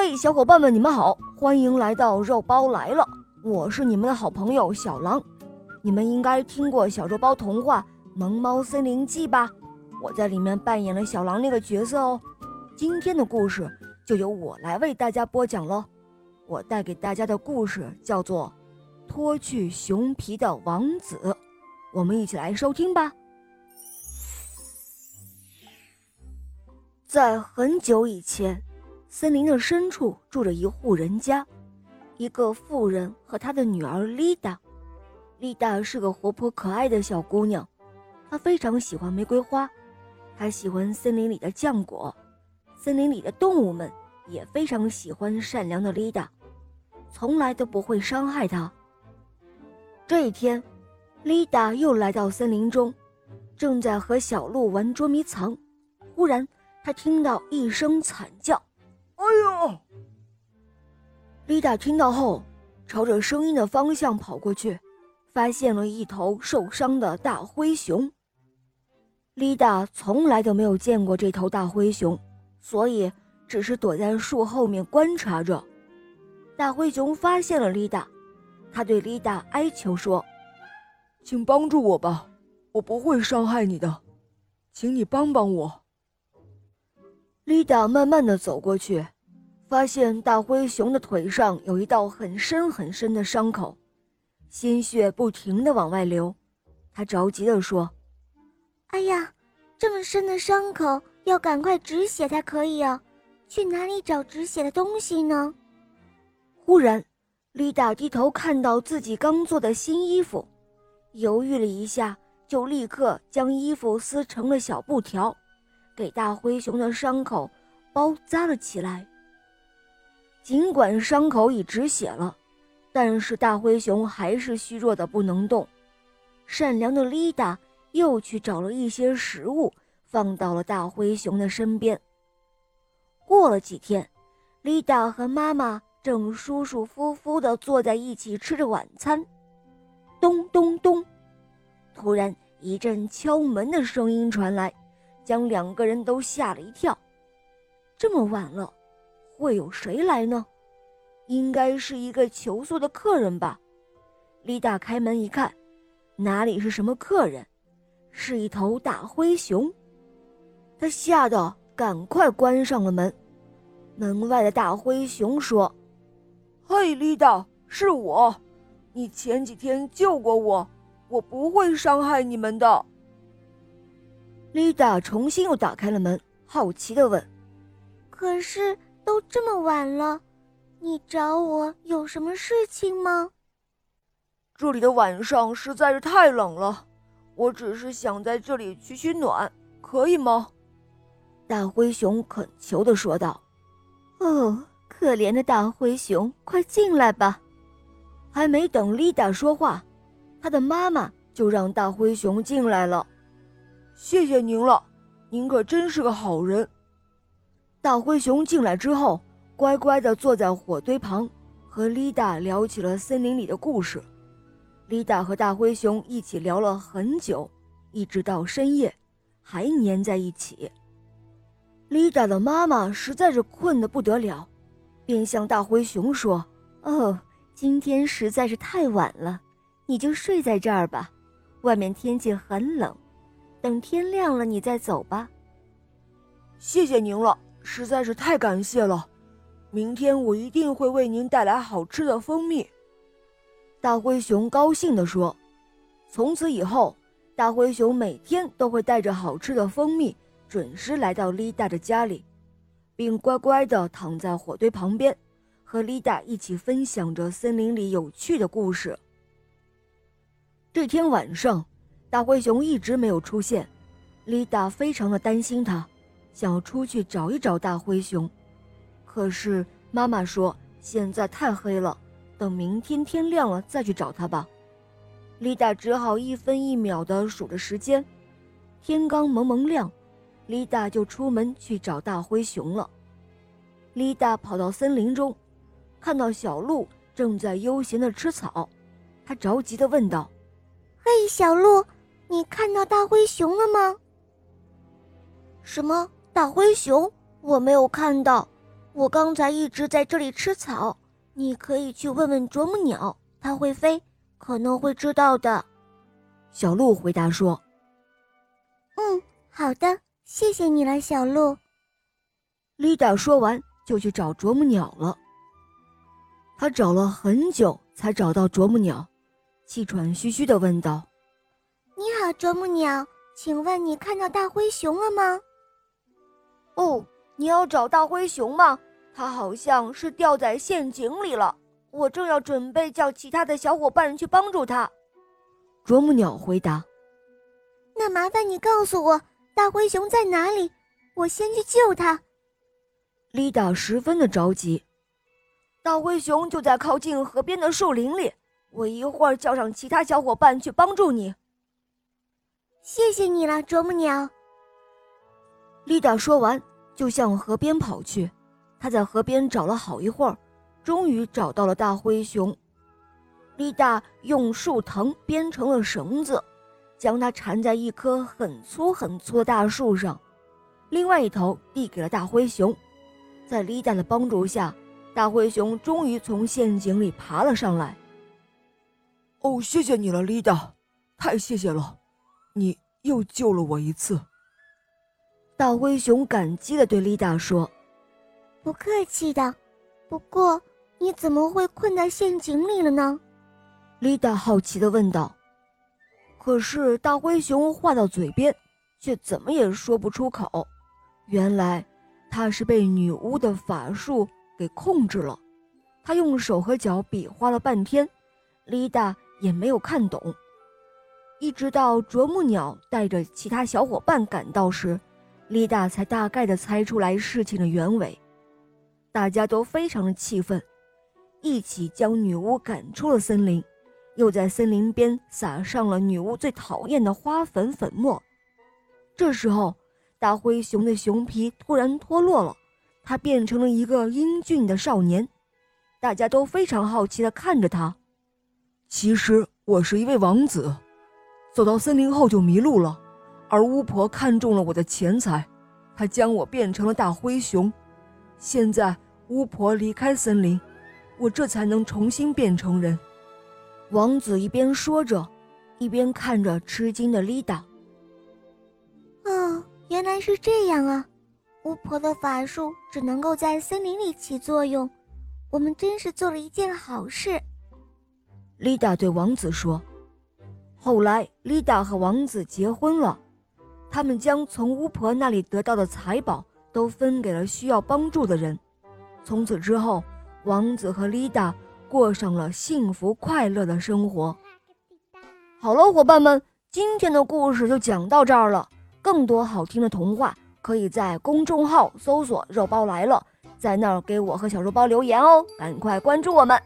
嘿，小伙伴们，你们好，欢迎来到肉包来了，我是你们的好朋友小狼。你们应该听过小肉包童话《萌猫森林记》吧？我在里面扮演了小狼那个角色哦。今天的故事就由我来为大家播讲喽。我带给大家的故事叫做《脱去熊皮的王子》，我们一起来收听吧。在很久以前，森林的深处住着一户人家，一个妇人和她的女儿丽达。丽达是个活泼可爱的小姑娘，她非常喜欢玫瑰花，她喜欢森林里的浆果，森林里的动物们也非常喜欢善良的丽达，从来都不会伤害她。这一天，丽达又来到森林中，正在和小鹿玩捉迷藏，忽然。她听到一声惨叫，“哎呦！”丽达听到后，朝着声音的方向跑过去，发现了一头受伤的大灰熊。丽达从来都没有见过这头大灰熊，所以只是躲在树后面观察着。大灰熊发现了丽达，他对丽达哀求说：“请帮助我吧，我不会伤害你的，请你帮帮我。”丽达慢慢的走过去，发现大灰熊的腿上有一道很深很深的伤口，鲜血不停的往外流。他着急的说：“哎呀，这么深的伤口要赶快止血才可以啊！去哪里找止血的东西呢？”忽然，丽达低头看到自己刚做的新衣服，犹豫了一下，就立刻将衣服撕成了小布条。给大灰熊的伤口包扎了起来。尽管伤口已止血了，但是大灰熊还是虚弱的不能动。善良的丽达又去找了一些食物，放到了大灰熊的身边。过了几天，丽达和妈妈正舒舒服服地坐在一起吃着晚餐。咚咚咚！突然一阵敲门的声音传来。将两个人都吓了一跳。这么晚了，会有谁来呢？应该是一个求宿的客人吧。丽达开门一看，哪里是什么客人，是一头大灰熊。他吓得赶快关上了门。门外的大灰熊说：“嘿，丽达，是我。你前几天救过我，我不会伤害你们的。”丽达重新又打开了门，好奇的问：“可是都这么晚了，你找我有什么事情吗？”这里的晚上实在是太冷了，我只是想在这里取取暖，可以吗？”大灰熊恳求的说道。“哦，可怜的大灰熊，快进来吧。”还没等丽达说话，她的妈妈就让大灰熊进来了。谢谢您了，您可真是个好人。大灰熊进来之后，乖乖地坐在火堆旁，和丽达聊起了森林里的故事。丽达和大灰熊一起聊了很久，一直到深夜，还粘在一起。丽达的妈妈实在是困得不得了，便向大灰熊说：“哦，今天实在是太晚了，你就睡在这儿吧，外面天气很冷。”等天亮了，你再走吧。谢谢您了，实在是太感谢了。明天我一定会为您带来好吃的蜂蜜。大灰熊高兴地说：“从此以后，大灰熊每天都会带着好吃的蜂蜜，准时来到丽达的家里，并乖乖地躺在火堆旁边，和丽达一起分享着森林里有趣的故事。”这天晚上。大灰熊一直没有出现，丽达非常的担心他，想要出去找一找大灰熊。可是妈妈说现在太黑了，等明天天亮了再去找他吧。丽达只好一分一秒的数着时间，天刚蒙蒙亮，丽达就出门去找大灰熊了。丽达跑到森林中，看到小鹿正在悠闲的吃草，她着急的问道：“嘿，小鹿。”你看到大灰熊了吗？什么大灰熊？我没有看到，我刚才一直在这里吃草，你可以去问问啄木鸟，它会飞，可能会知道的。”小鹿回答说。“嗯，好的，谢谢你了，小鹿。”丽达说完就去找啄木鸟了。他找了很久才找到啄木鸟，气喘吁吁地问道：“你好，啄木鸟，请问你看到大灰熊了吗？”“哦，你要找大灰熊吗？它好像是掉在陷阱里了。我正要准备叫其他的小伙伴去帮助它。”啄木鸟回答。“那麻烦你告诉我，大灰熊在哪里？我先去救它。”丽达十分的着急。大灰熊就在靠近河边的树林里，我一会儿叫上其他小伙伴去帮助你。谢谢你了，啄木鸟。丽达说完，就向河边跑去。他在河边找了好一会儿，终于找到了大灰熊。丽达用树藤编成了绳子，将它缠在一棵很粗很粗的大树上，另外一头递给了大灰熊。在丽达的帮助下。大灰熊终于从陷阱里爬了上来。哦，谢谢你了，丽达，太谢谢了，你又救了我一次。大灰熊感激的对丽达说：“不客气的。不过，你怎么会困在陷阱里了呢？”丽达好奇的问道。可是大灰熊话到嘴边，却怎么也说不出口。原来，他是被女巫的法术。给控制了，他用手和脚比划了半天，丽达也没有看懂。一直到啄木鸟带着其他小伙伴赶到时，丽达才大概的猜出来事情的原委。大家都非常的气愤，一起将女巫赶出了森林，又在森林边撒上了女巫最讨厌的花粉粉末。这时候，大灰熊的熊皮突然脱落了。他变成了一个英俊的少年，大家都非常好奇的看着他。其实我是一位王子，走到森林后就迷路了，而巫婆看中了我的钱财，她将我变成了大灰熊。现在巫婆离开森林，我这才能重新变成人。王子一边说着，一边看着吃惊的丽达。哦，原来是这样啊。巫婆的法术只能够在森林里起作用，我们真是做了一件好事。丽达对王子说：“后来，丽达和王子结婚了，他们将从巫婆那里得到的财宝都分给了需要帮助的人。从此之后，王子和丽达过上了幸福快乐的生活。”好了，伙伴们，今天的故事就讲到这儿了。更多好听的童话。可以在公众号搜索“肉包来了”，在那儿给我和小肉包留言哦，赶快关注我们，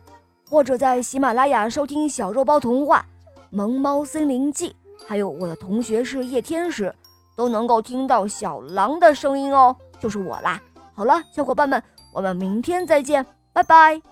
或者在喜马拉雅收听《小肉包童话》《萌猫森林记》，还有我的同学是叶天使，都能够听到小狼的声音哦，就是我啦。好了，小伙伴们，我们明天再见，拜拜。